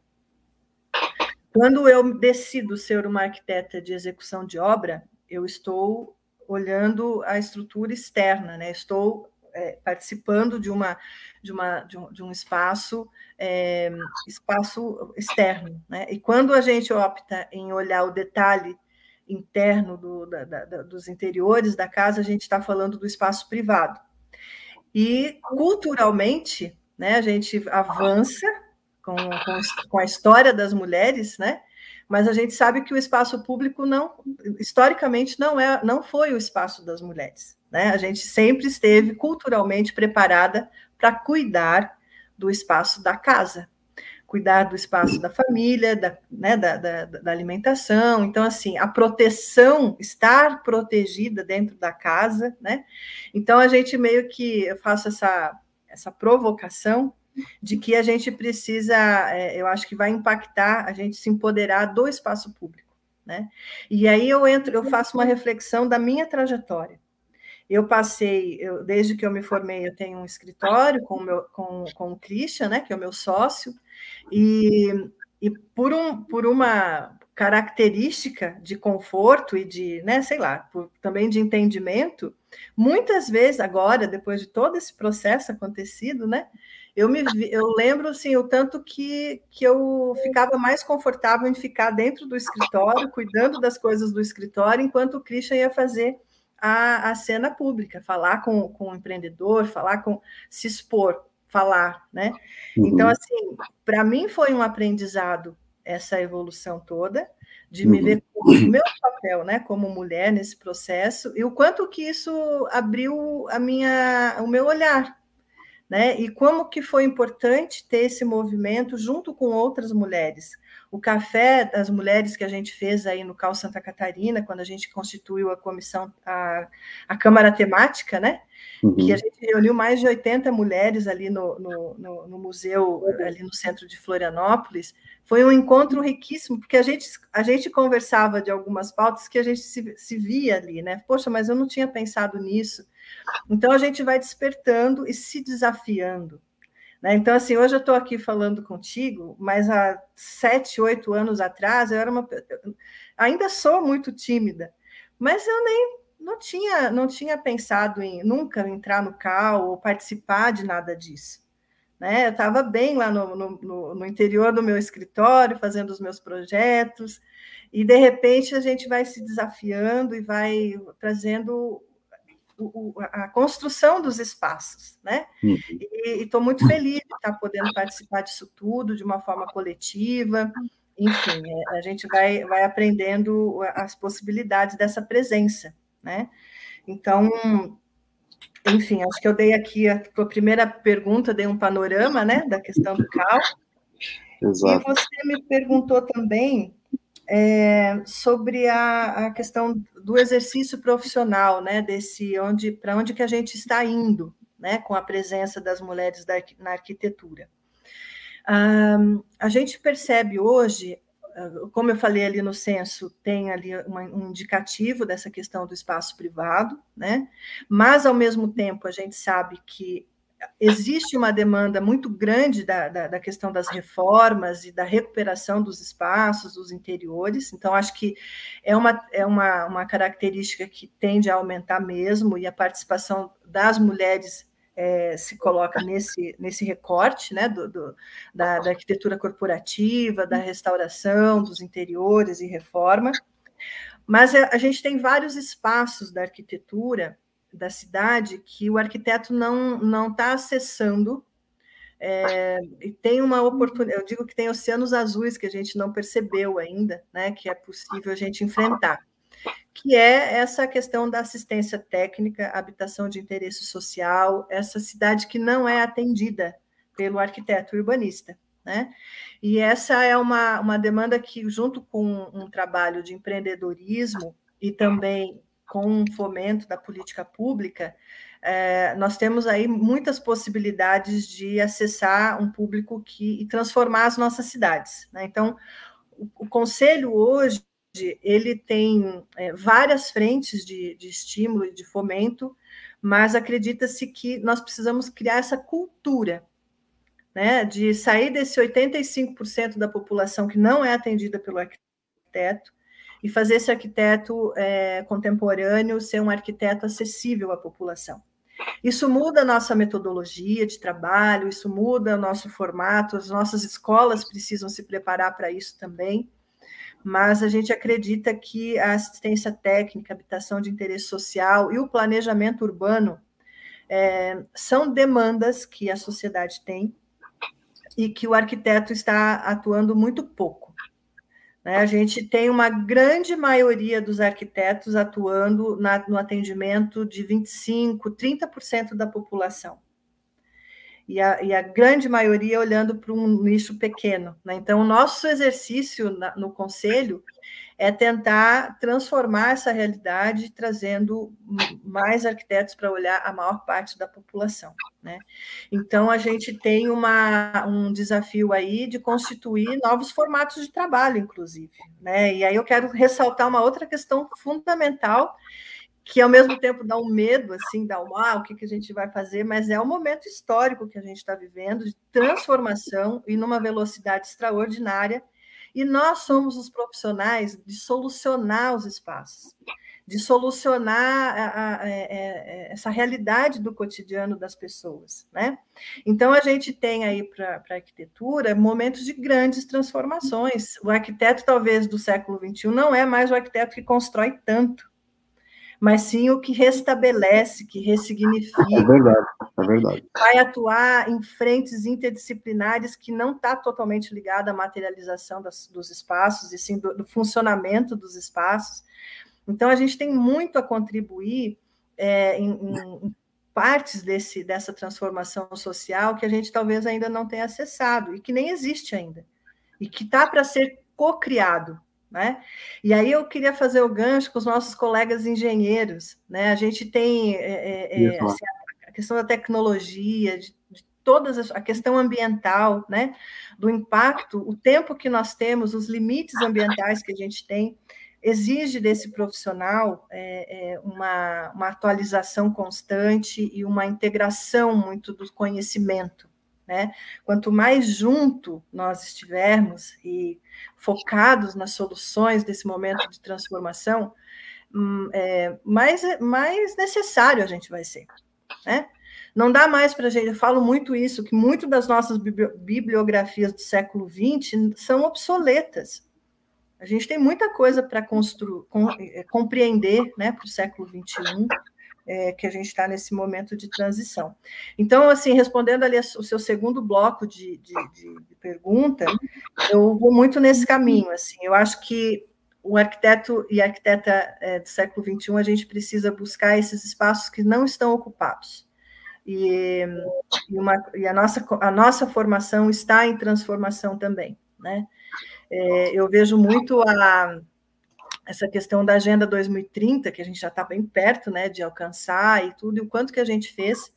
Quando eu decido ser uma arquiteta de execução de obra, eu estou olhando a estrutura externa, né? Estou é, participando de uma de, uma, de, um, de um espaço é, espaço externo. Né? E quando a gente opta em olhar o detalhe interno do, da, da, dos interiores da casa, a gente está falando do espaço privado. E culturalmente, né, a gente avança com, com, com, a história das mulheres, né? Mas a gente sabe que o espaço público não, historicamente, não é, não foi o espaço das mulheres. Né? A gente sempre esteve culturalmente preparada para cuidar do espaço da casa, cuidar do espaço da família, da, né, da, da, da, alimentação. Então, assim, a proteção, estar protegida dentro da casa, né? Então, a gente meio que, eu faço essa, essa provocação de que a gente precisa, é, eu acho que vai impactar a gente se empoderar do espaço público, né? E aí eu entro, eu faço uma reflexão da minha trajetória. Eu passei, eu, desde que eu me formei, eu tenho um escritório com o, meu, com, com o Christian, né, que é o meu sócio, e, e por, um, por uma característica de conforto e de, né, sei lá, por, também de entendimento, muitas vezes agora, depois de todo esse processo acontecido, né, eu me eu lembro assim o tanto que, que eu ficava mais confortável em ficar dentro do escritório, cuidando das coisas do escritório, enquanto o Christian ia fazer a, a cena pública, falar com, com o empreendedor, falar com, se expor, falar, né? Uhum. Então, assim, para mim foi um aprendizado essa evolução toda, de me uhum. ver como o meu papel, né, como mulher nesse processo, e o quanto que isso abriu a minha, o meu olhar, né? E como que foi importante ter esse movimento junto com outras mulheres, o café das mulheres que a gente fez aí no Cal Santa Catarina, quando a gente constituiu a comissão, a, a Câmara Temática, né? Uhum. Que a gente reuniu mais de 80 mulheres ali no, no, no, no, museu, ali no centro de Florianópolis. Foi um encontro riquíssimo, porque a gente, a gente conversava de algumas pautas que a gente se, se via ali, né? Poxa, mas eu não tinha pensado nisso. Então a gente vai despertando e se desafiando. Né? Então, assim, hoje eu estou aqui falando contigo, mas há sete, oito anos atrás eu era uma. Ainda sou muito tímida, mas eu nem não tinha, não tinha pensado em nunca entrar no CAL ou participar de nada disso. Né? Eu estava bem lá no, no, no interior do meu escritório, fazendo os meus projetos, e de repente a gente vai se desafiando e vai trazendo o, a construção dos espaços, né? Uhum. E estou muito feliz de estar podendo participar disso tudo de uma forma coletiva. Enfim, é, a gente vai, vai aprendendo as possibilidades dessa presença, né? Então, enfim, acho que eu dei aqui a, a primeira pergunta, dei um panorama, né, da questão do CAL. Exato. E você me perguntou também é, sobre a, a, questão do exercício profissional, né, desse onde para onde que a gente está indo, né, com a presença das mulheres da, na arquitetura. Um, a gente percebe hoje, ah, como eu falei ali no censo, tem ali uma, um indicativo dessa questão do espaço privado, né, mas ao mesmo tempo a gente sabe que existe uma demanda muito grande da, da, da, questão das reformas e da recuperação dos espaços, dos interiores, então acho que é uma, é uma, uma característica que tende a aumentar mesmo, e a participação das mulheres é, se coloca nesse, nesse recorte né, do, do da, da, arquitetura corporativa, da restauração, dos interiores e reforma. Mas a, a gente tem vários espaços da arquitetura da cidade que o arquiteto não não está acessando é, e tem uma oportunidade, eu digo que tem oceanos azuis que a gente não percebeu ainda, né, que é possível a gente enfrentar que é essa questão da assistência técnica, habitação de interesse social, essa cidade que não é atendida pelo arquiteto urbanista. Né? E essa é uma, uma demanda que, junto com um trabalho de empreendedorismo e também com um fomento da política pública, é, nós temos aí muitas possibilidades de acessar um público que, e transformar as nossas cidades. Né? Então, o, o Conselho hoje ele tem é, várias frentes de, de estímulo e de fomento, mas acredita-se que nós precisamos criar essa cultura, né, de sair desse 85% da população que não é atendida pelo arquiteto e fazer esse arquiteto é, contemporâneo ser um arquiteto acessível à população. Isso muda a nossa metodologia de trabalho, isso muda o nosso formato, as nossas escolas precisam se preparar para isso também mas a gente acredita que a assistência técnica, habitação de interesse social e o planejamento urbano é, são demandas que a sociedade tem e que o arquiteto está atuando muito pouco. Né? A gente tem uma grande maioria dos arquitetos atuando na, no atendimento de 25%, 30% da população e a, e a grande maioria olhando para um nicho pequeno. Né? Então, o nosso exercício na, no conselho é tentar transformar essa realidade, trazendo mais arquitetos para olhar a maior parte da população. Né? Então, a gente tem uma, um desafio aí de constituir novos formatos de trabalho, inclusive. Né? E aí eu quero ressaltar uma outra questão fundamental, que ao mesmo tempo dá um medo, assim, dá um, ah, o que, que a gente vai fazer, mas é um momento histórico que a gente está vivendo, de transformação e numa velocidade extraordinária, e nós somos os profissionais de solucionar os espaços, de solucionar a, a, a, é, é, essa realidade do cotidiano das pessoas, né? Então, a gente tem aí para a arquitetura momentos de grandes transformações. O arquiteto, talvez, do século XXI não é mais o arquiteto que constrói tanto, mas sim o que restabelece, que ressignifica. É verdade, é verdade. Vai atuar em frentes interdisciplinares que não está totalmente ligada à materialização das, dos espaços, e sim do, do, funcionamento dos espaços. Então, a gente tem muito a contribuir é, em, em partes desse, dessa transformação social que a gente talvez ainda não tenha acessado e que nem existe ainda, e que está para ser co-criado né? E aí eu queria fazer o gancho com os nossos colegas engenheiros. Né? A gente tem é, é, é assim, a questão da tecnologia, de, de todas a questão ambiental, né? do impacto, o tempo que nós temos, os limites ambientais que a gente tem, exige desse profissional é, é, uma, uma atualização constante e uma integração muito do conhecimento. Né? Quanto mais junto nós estivermos e focados nas soluções desse momento de transformação, hum, é, mais, mais necessário a gente vai ser. Né? Não dá mais para a gente, eu falo muito isso, que muito das nossas bibliografias do século XX são obsoletas. A gente tem muita coisa para é, compreender né, para o século XXI, é, que a gente está nesse momento de transição. Então, assim, respondendo ali o seu segundo bloco de, de, de, pergunta, eu vou muito nesse caminho. Assim, eu acho que o arquiteto e arquiteta é, do século XXI, a gente precisa buscar esses espaços que não estão ocupados. E, e, uma, e a, nossa, a nossa formação está em transformação também. Né? É, eu vejo muito a essa questão da Agenda 2030, que a gente já está bem perto né, de alcançar e tudo, e o quanto que a gente fez,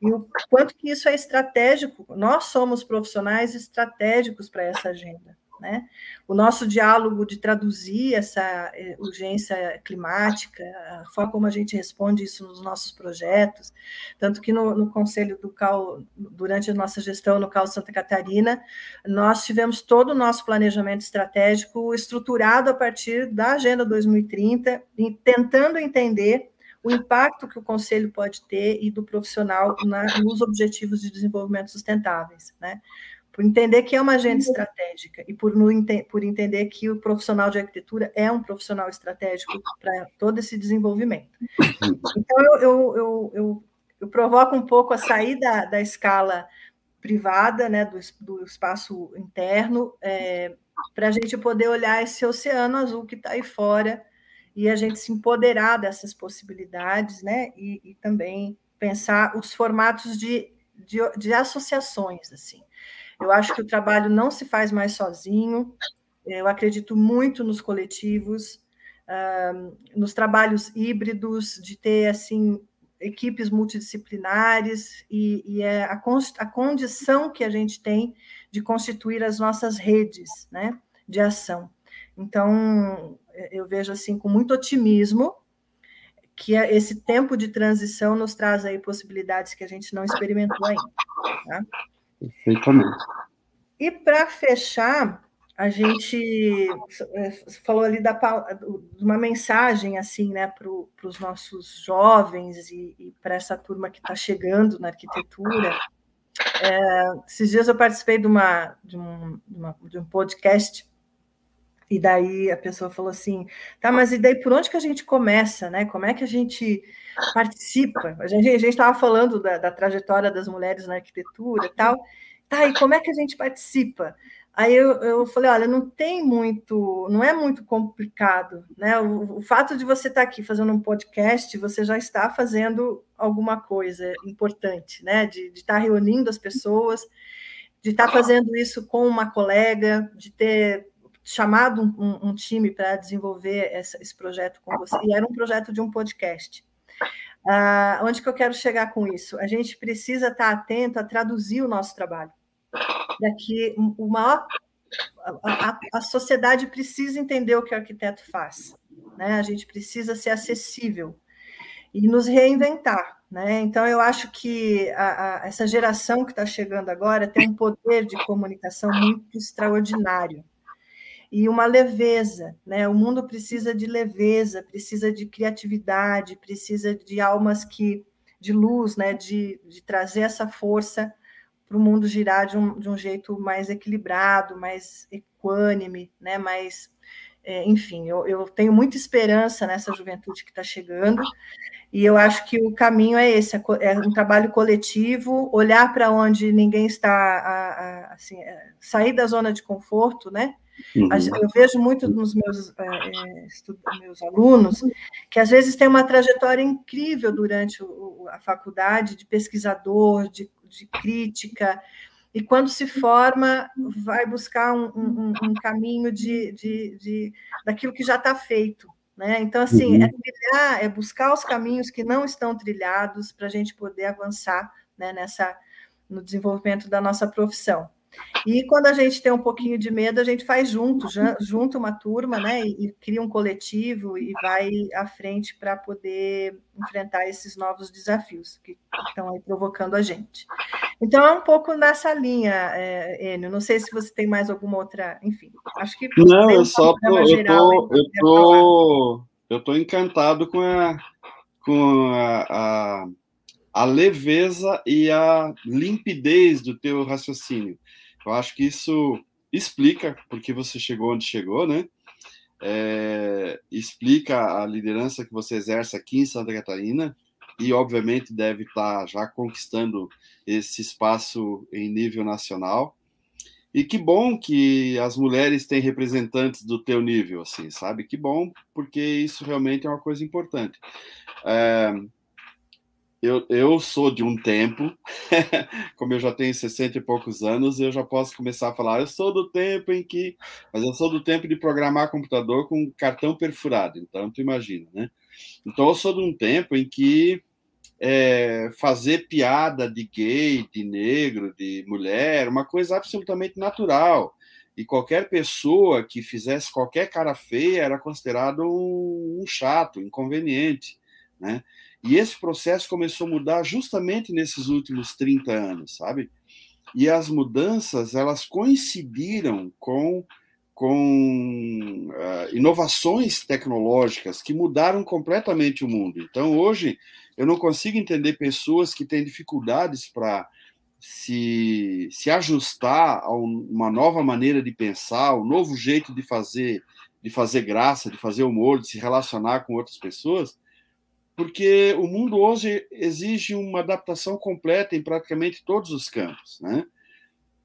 e o quanto que isso é estratégico. Nós somos profissionais estratégicos para essa agenda. Né? O nosso diálogo de traduzir essa eh, urgência climática, a forma como a gente responde isso nos nossos projetos, tanto que no, no Conselho do CAL, durante a nossa gestão no CAL Santa Catarina, nós tivemos todo o nosso planejamento estratégico estruturado a partir da Agenda 2030, tentando entender o impacto que o conselho pode ter e do profissional na, nos objetivos de desenvolvimento sustentáveis, né? Por entender que é uma agenda estratégica e por, no, por entender que o profissional de arquitetura é um profissional estratégico para todo esse desenvolvimento. Então, eu, eu, eu, eu, eu provoco um pouco a sair da, da escala privada, né, do, do espaço interno, é, para a gente poder olhar esse oceano azul que está aí fora e a gente se empoderar dessas possibilidades, né? E, e também pensar os formatos de, de, de, associações, assim. Eu acho que o trabalho não se faz mais sozinho, eu acredito muito nos coletivos, nos trabalhos híbridos, de ter, assim, equipes multidisciplinares, e, e é a, a condição que a gente tem de constituir as nossas redes, né, de ação. Então, eu vejo assim com muito otimismo que esse tempo de transição nos traz aí possibilidades que a gente não experimentou ainda. Tá? Perfeitamente. E para fechar, a gente é, falou ali da, de uma mensagem assim, né, para os nossos jovens e, e para essa turma que está chegando na arquitetura. É, esses dias eu participei de, uma, de, um, de, uma, de um podcast e daí a pessoa falou assim, tá, mas e daí por onde que a gente começa, né? Como é que a gente participa? A gente estava falando da, da, trajetória das mulheres na arquitetura e tal. Tá, e como é que a gente participa? Aí eu, eu falei, olha, não tem muito, não é muito complicado, né? O, o fato de você estar tá aqui fazendo um podcast, você já está fazendo alguma coisa importante, né? De, de estar tá reunindo as pessoas, de estar tá fazendo isso com uma colega, de ter chamado um, um time para desenvolver essa, esse projeto com você, e era um projeto de um podcast. Ah, onde que eu quero chegar com isso? A gente precisa estar atento a traduzir o nosso trabalho. Daqui, o maior, a, a, a sociedade precisa entender o que o arquiteto faz. Né? A gente precisa ser acessível e nos reinventar. Né? Então, eu acho que a, a, essa geração que está chegando agora tem um poder de comunicação muito extraordinário e uma leveza, né? O mundo precisa de leveza, precisa de criatividade, precisa de almas que de luz, né? De, de trazer essa força para o mundo girar de um, de um jeito mais equilibrado, mais equânime, né? Mais, é, enfim, eu, eu tenho muita esperança nessa juventude que está chegando. E eu acho que o caminho é esse: é, é um trabalho coletivo, olhar para onde ninguém está, a, a, assim, é, sair da zona de conforto, né? Uhum. Eu vejo muito nos meus, é, meus alunos que às vezes tem uma trajetória incrível durante o, a faculdade de pesquisador, de, de, crítica, e quando se forma, vai buscar um, um, um caminho de, de, de, daquilo que já está feito. Né? Então, assim, é uhum. é trilhar, é buscar os caminhos que não estão trilhados para a gente poder avançar né, nessa, no desenvolvimento da nossa profissão. E quando a gente tem um pouquinho de medo, a gente faz junto, junto uma turma, né? E, e cria um coletivo e vai à frente para poder enfrentar esses novos desafios que estão aí provocando a gente. Então é um pouco nessa linha, é, Enio. Não sei se você tem mais alguma outra, enfim. Acho que não, eu só tô, eu tô, eu tô, eu tô encantado com a com a, a, a leveza e a limpidez do teu raciocínio. Eu acho que isso explica porque você chegou onde chegou, né? É, explica a liderança que você exerce aqui em Santa Catarina e, obviamente, deve estar já conquistando esse espaço em nível nacional. E que bom que as mulheres têm representantes do teu nível, assim, sabe? Que bom, porque isso realmente é uma coisa importante. É, eu, eu sou de um tempo, <laughs> como eu já tenho 60 e poucos anos, eu já posso começar a falar, eu sou do tempo em que. Mas eu sou do tempo de programar computador com cartão perfurado, então tu imagina, né? Então eu sou de um tempo em que é, fazer piada de gay, de negro, de mulher, uma coisa absolutamente natural. E qualquer pessoa que fizesse qualquer cara feia era considerado um, um chato, inconveniente, né? E esse processo começou a mudar justamente nesses últimos 30 anos, sabe? E as mudanças, elas coincidiram com com uh, inovações tecnológicas que mudaram completamente o mundo. Então, hoje, eu não consigo entender pessoas que têm dificuldades para se, se ajustar a uma nova maneira de pensar, um novo jeito de fazer, de fazer graça, de fazer humor, de se relacionar com outras pessoas, porque o mundo hoje exige uma adaptação completa em praticamente todos os campos, né?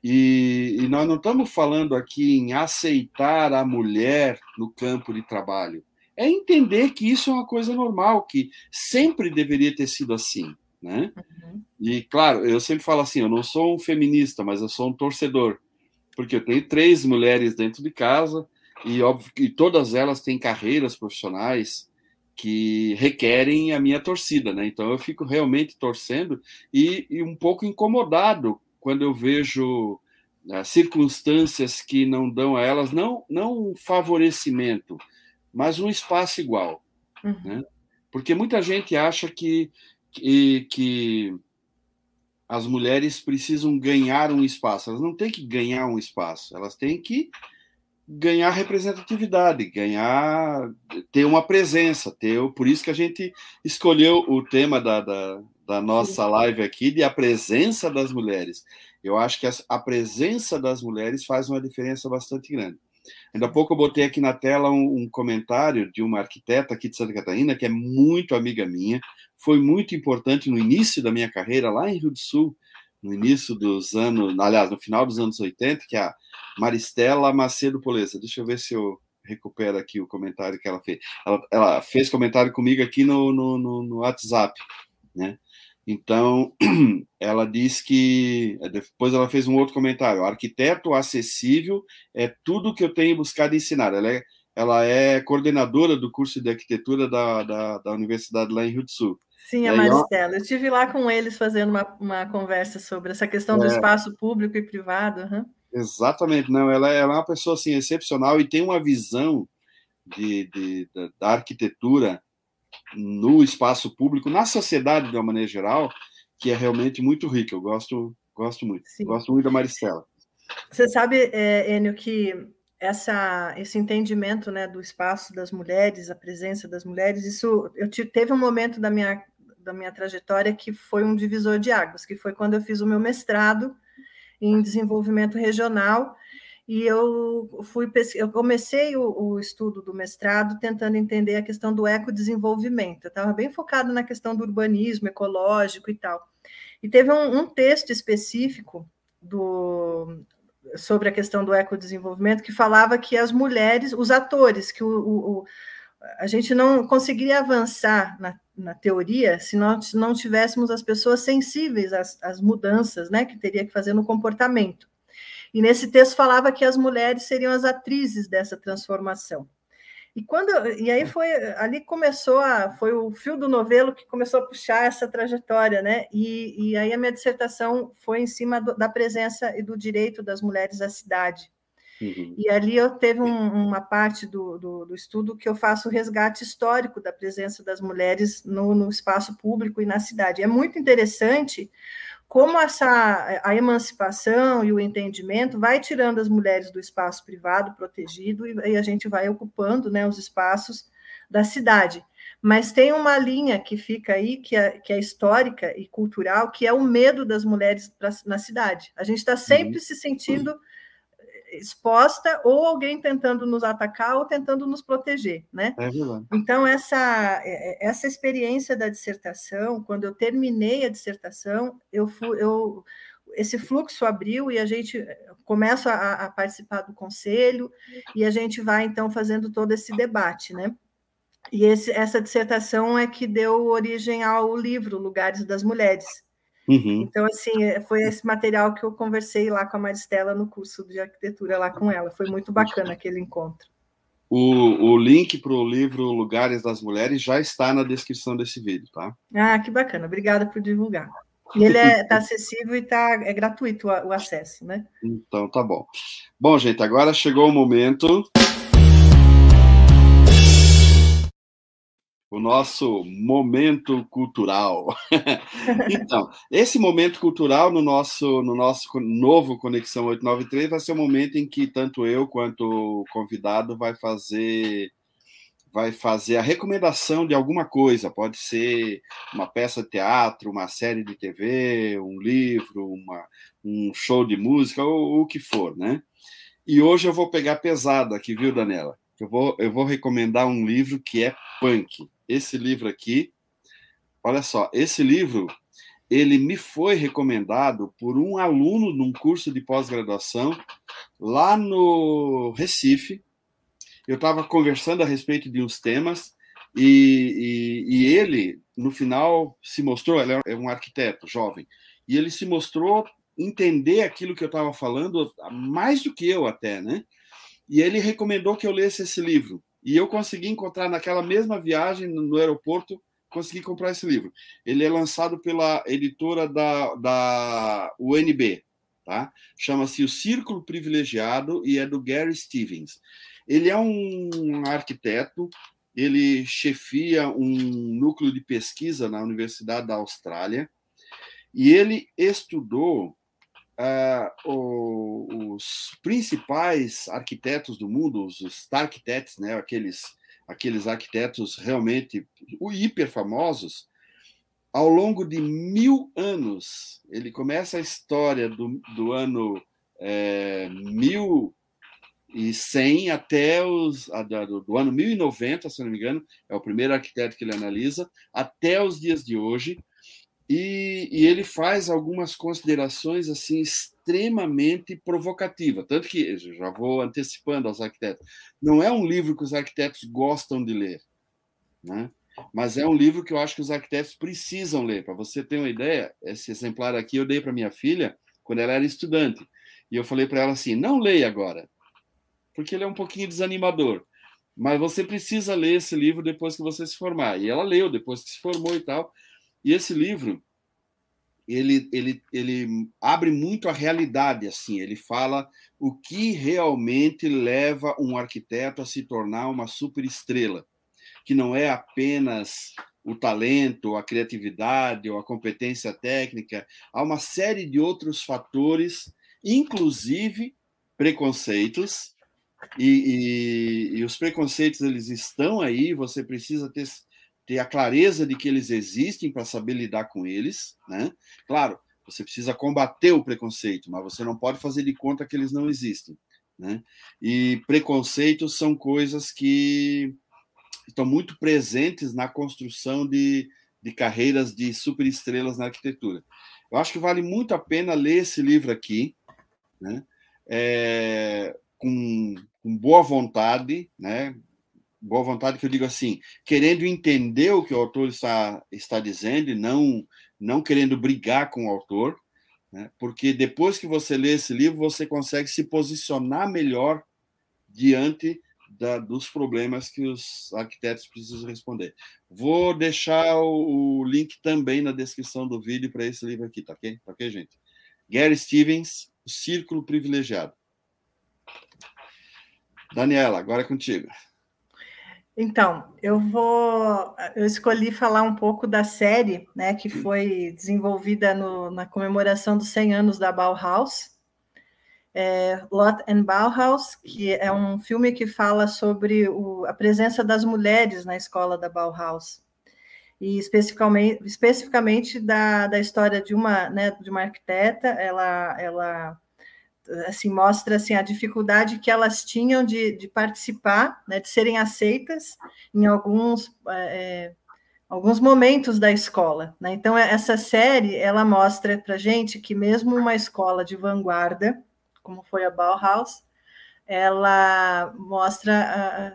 E, e, nós não estamos falando aqui em aceitar a mulher no campo de trabalho. É entender que isso é uma coisa normal, que sempre deveria ter sido assim. Né? Uhum. E, claro, eu sempre falo assim: eu não sou um feminista, mas eu sou um torcedor. Porque eu tenho três mulheres dentro de casa e, óbvio, todas elas têm carreiras profissionais que requerem a minha torcida, né? Então eu fico realmente torcendo e, e um pouco incomodado quando eu vejo né, circunstâncias que não dão a elas não não um favorecimento, mas um espaço igual, uhum. né? Porque muita gente acha que, que que as mulheres precisam ganhar um espaço. Elas não têm que ganhar um espaço, elas têm que ganhar representatividade, ganhar ter uma presença, ter por isso que a gente escolheu o tema da, da, da nossa live aqui de a presença das mulheres. Eu acho que a presença das mulheres faz uma diferença bastante grande. Ainda há pouco eu botei aqui na tela um, um, comentário de uma arquiteta aqui de Santa Catarina, que é muito amiga minha, foi muito importante no início da minha carreira, lá em Rio do Sul, no início dos anos, aliás, no final dos anos 80, que é a Maristela Macedo Poleza. Deixa eu ver se eu recupero aqui o comentário que ela fez. Ela, ela fez comentário comigo aqui no, no, no, no WhatsApp, né? Então, <clears throat> ela diz que. Depois ela fez um outro comentário: arquiteto acessível é tudo que eu tenho buscado ensinar. Ela é, ela é coordenadora do curso de arquitetura da, da, da Universidade lá em Rio do Sul. Sim, a Maristela. Eu estive lá com eles fazendo uma, uma conversa sobre essa questão do é, espaço público e privado. Uhum. Exatamente, não. Ela, ela é uma pessoa assim, excepcional e tem uma visão de, de, de da arquitetura no espaço público, na sociedade de uma maneira geral, que é realmente muito rica. Eu gosto, gosto muito. Sim. Gosto muito da Maristela. Você sabe, é, Enio, que essa, esse entendimento né, do espaço das mulheres, a presença das mulheres, isso eu teve um momento da minha, da minha trajetória que foi um divisor de águas, que foi quando eu fiz o meu mestrado em desenvolvimento regional e eu fui eu comecei o, o, estudo do mestrado tentando entender a questão do ecodesenvolvimento. Eu estava bem focado na questão do urbanismo ecológico e tal. E teve um, um texto específico do, sobre a questão do ecodesenvolvimento que falava que as mulheres, os atores, que o, o a gente não conseguiria avançar na, na teoria se nós não tivéssemos as pessoas sensíveis às, às mudanças né, que teria que fazer no comportamento. E nesse texto falava que as mulheres seriam as atrizes dessa transformação. E quando e aí foi ali começou a foi o fio do novelo que começou a puxar essa trajetória, né? E, e aí a minha dissertação foi em cima do, da presença e do direito das mulheres à cidade. Uhum. E ali eu teve um, uma parte do, do, do, estudo que eu faço o resgate histórico da presença das mulheres no, no espaço público e na cidade. É muito interessante como essa a emancipação e o entendimento vai tirando as mulheres do espaço privado protegido e, e a gente vai ocupando né, os espaços da cidade. Mas tem uma linha que fica aí, que é, que é histórica e cultural, que é o medo das mulheres pra, na cidade. A gente está sempre uhum. se sentindo exposta ou alguém tentando nos atacar ou tentando nos proteger, né? É então essa é, é, essa experiência da dissertação, quando eu terminei a dissertação, eu fui, eu esse fluxo abriu e a gente começa a, a participar do conselho e a gente vai então fazendo todo esse debate, né? E esse, essa dissertação é que deu origem ao livro Lugares das Mulheres, Uhum. Então, assim, é, foi esse material que eu conversei lá com a Maristela no curso de arquitetura lá com ela. Foi muito bacana aquele encontro. O, o link para o livro Lugares das Mulheres já está na descrição desse vídeo, tá? Ah, que bacana. Obrigada por divulgar. E ele está é, tá acessível e tá, é gratuito o, o acesso, né? Então, tá bom. Bom, gente, agora chegou o momento o nosso momento cultural. <laughs> então, esse momento cultural no nosso, no nosso novo Conexão 893 vai ser o momento em que tanto eu quanto o convidado vai fazer vai fazer a recomendação de alguma coisa, pode ser uma peça de teatro, uma série de TV, um livro, uma, um show de música, ou o que for, né? E hoje eu vou pegar pesado aqui, viu, Daniela? Eu vou, eu vou recomendar um livro que é punk. Esse livro aqui, olha só, esse livro ele me foi recomendado por um aluno num curso de pós-graduação lá no Recife. Eu estava conversando a respeito de uns temas e, e, e, ele, no final, se mostrou. Ele é um arquiteto jovem e ele se mostrou entender aquilo que eu estava falando mais do que eu até, né? E ele recomendou que eu lesse esse livro. E eu consegui encontrar naquela mesma viagem no aeroporto, consegui comprar esse livro. Ele é lançado pela editora da, da UNB, tá? Chama-se O Círculo Privilegiado e é do Gary Stevens. Ele é um arquiteto, ele chefia um núcleo de pesquisa na Universidade da Austrália e ele estudou uh, os principais arquitetos do mundo, os star né, aqueles, aqueles arquitetos realmente hiper famosos, ao longo de mil anos, ele começa a história do, do ano é, 1100 até os do, do ano 1090, se não me engano, é o primeiro arquiteto que ele analisa, até os dias de hoje, e, e, ele faz algumas considerações assim extremamente provocativas, tanto que já vou antecipando aos arquitetos, não é um livro que os arquitetos gostam de ler, né? Mas é um livro que eu acho que os arquitetos precisam ler. Para você ter uma ideia, esse exemplar aqui eu dei para minha filha quando ela era estudante e eu falei para ela assim: não leia agora, porque ele é um pouquinho desanimador. Mas você precisa ler esse livro depois que você se formar. E ela leu depois que se formou e tal. E esse livro, ele, ele, ele abre muito a realidade, assim, ele fala o que realmente leva um arquiteto a se tornar uma superestrela, que não é apenas o talento, a criatividade ou a competência técnica, há uma série de outros fatores, inclusive preconceitos, e, e, e, os preconceitos eles estão aí, você precisa ter ter a clareza de que eles existem para saber lidar com eles, né? Claro, você precisa combater o preconceito, mas você não pode fazer de conta que eles não existem, né? E preconceitos são coisas que estão muito presentes na construção de, de carreiras de superestrelas na arquitetura. Eu acho que vale muito a pena ler esse livro aqui, né? É, com, com boa vontade, né? Boa vontade que eu digo assim, querendo entender o que o autor está, está dizendo e não, não querendo brigar com o autor, né? porque depois que você lê esse livro, você consegue se posicionar melhor diante da, dos problemas que os arquitetos precisam responder. Vou deixar o, o link também na descrição do vídeo para esse livro aqui, tá ok? Tá ok, gente? Gary Stevens, O Círculo Privilegiado. Daniela, agora é contigo. Então, eu vou. Eu escolhi falar um pouco da série, né, que foi desenvolvida no, na comemoração dos 100 anos da Bauhaus, é, Lot and Bauhaus, que é um filme que fala sobre o, a presença das mulheres na escola da Bauhaus e especificamente, especificamente da, da história de uma, né, de uma arquiteta. Ela, ela assim mostra assim a dificuldade que elas tinham de, de participar, né, de serem aceitas em alguns é, alguns momentos da escola. Né? Então essa série ela mostra para gente que mesmo uma escola de vanguarda, como foi a Bauhaus, ela mostra a,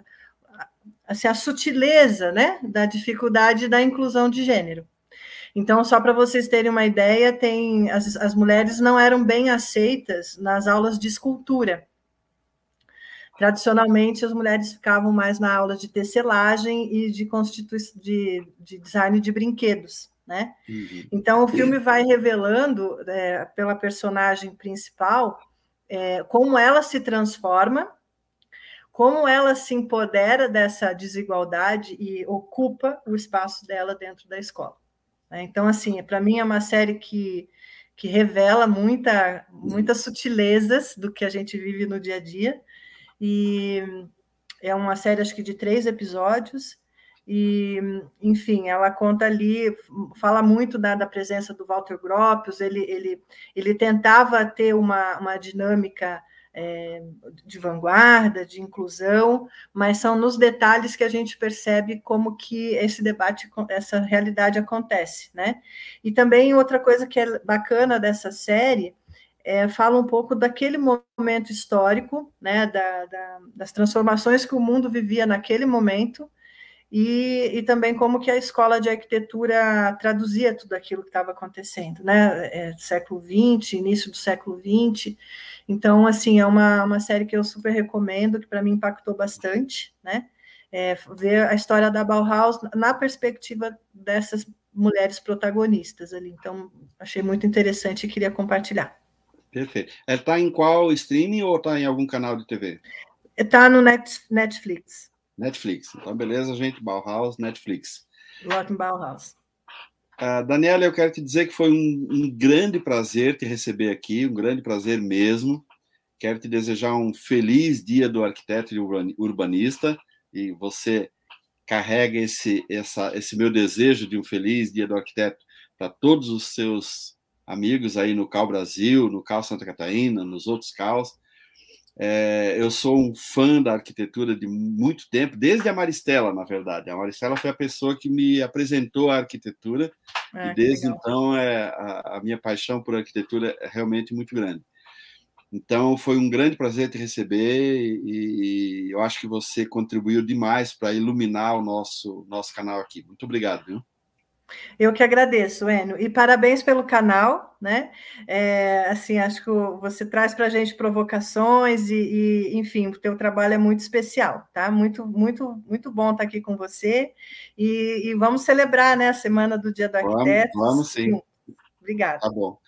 a, assim, a sutileza, né, da dificuldade da inclusão de gênero. Então, só para vocês terem uma ideia, tem as, as mulheres não eram bem aceitas nas aulas de escultura. Tradicionalmente, as mulheres ficavam mais na aula de tecelagem e de, de, de design de brinquedos. Né? Uhum. Então, o filme vai revelando, é, pela personagem principal, é, como ela se transforma como ela se empodera dessa desigualdade e ocupa o espaço dela dentro da escola. Né? Então, assim, para mim é uma série que, que revela muita, muitas sutilezas do que a gente vive no dia a dia, e é uma série, acho que de três episódios, e, enfim, ela conta ali, fala muito da, da presença do Walter Gropius, ele, ele, ele tentava ter uma, uma dinâmica é, de vanguarda, de inclusão, mas são nos detalhes que a gente percebe como que esse debate, essa realidade acontece, né? E também outra coisa que é bacana dessa série é, fala um pouco daquele momento histórico, né, da, da, das transformações que o mundo vivia naquele momento, e, e também como que a escola de arquitetura traduzia tudo aquilo que estava acontecendo, né? É, século XX, início do século XX. Então, assim, é uma, uma série que eu super recomendo, que para mim impactou bastante, né? É, ver a história da Bauhaus na perspectiva dessas mulheres protagonistas ali. Então, achei muito interessante e queria compartilhar. Perfeito. Está em qual streaming ou está em algum canal de TV? Está no Netflix. Netflix. Então, beleza, gente. Bauhaus, Netflix. Lotten Bauhaus. Uh, Daniela, eu quero te dizer que foi um, um, grande prazer te receber aqui, um grande prazer mesmo. Quero te desejar um feliz dia do arquiteto e urbanista e você carrega esse, essa, esse meu desejo de um feliz dia do arquiteto para todos os seus amigos aí no Cal Brasil, no Cal Santa Catarina, nos outros Caos. É, eu sou um fã da arquitetura de muito tempo, desde a Maristela, na verdade. A Maristela foi a pessoa que me apresentou a arquitetura, é, e desde então é, a, a, minha paixão por arquitetura é realmente muito grande. Então, foi um grande prazer te receber e, e eu acho que você contribuiu demais para iluminar o nosso, nosso canal aqui. Muito obrigado, viu? Eu que agradeço, Enio, e parabéns pelo canal, né? É, assim, acho que você traz para a gente provocações e, e, enfim, o teu trabalho é muito especial, tá? Muito, muito, muito bom estar aqui com você e, e vamos celebrar, né, a semana do Dia do Arquiteto. Vamos, vamos sim. Obrigada. Tá bom.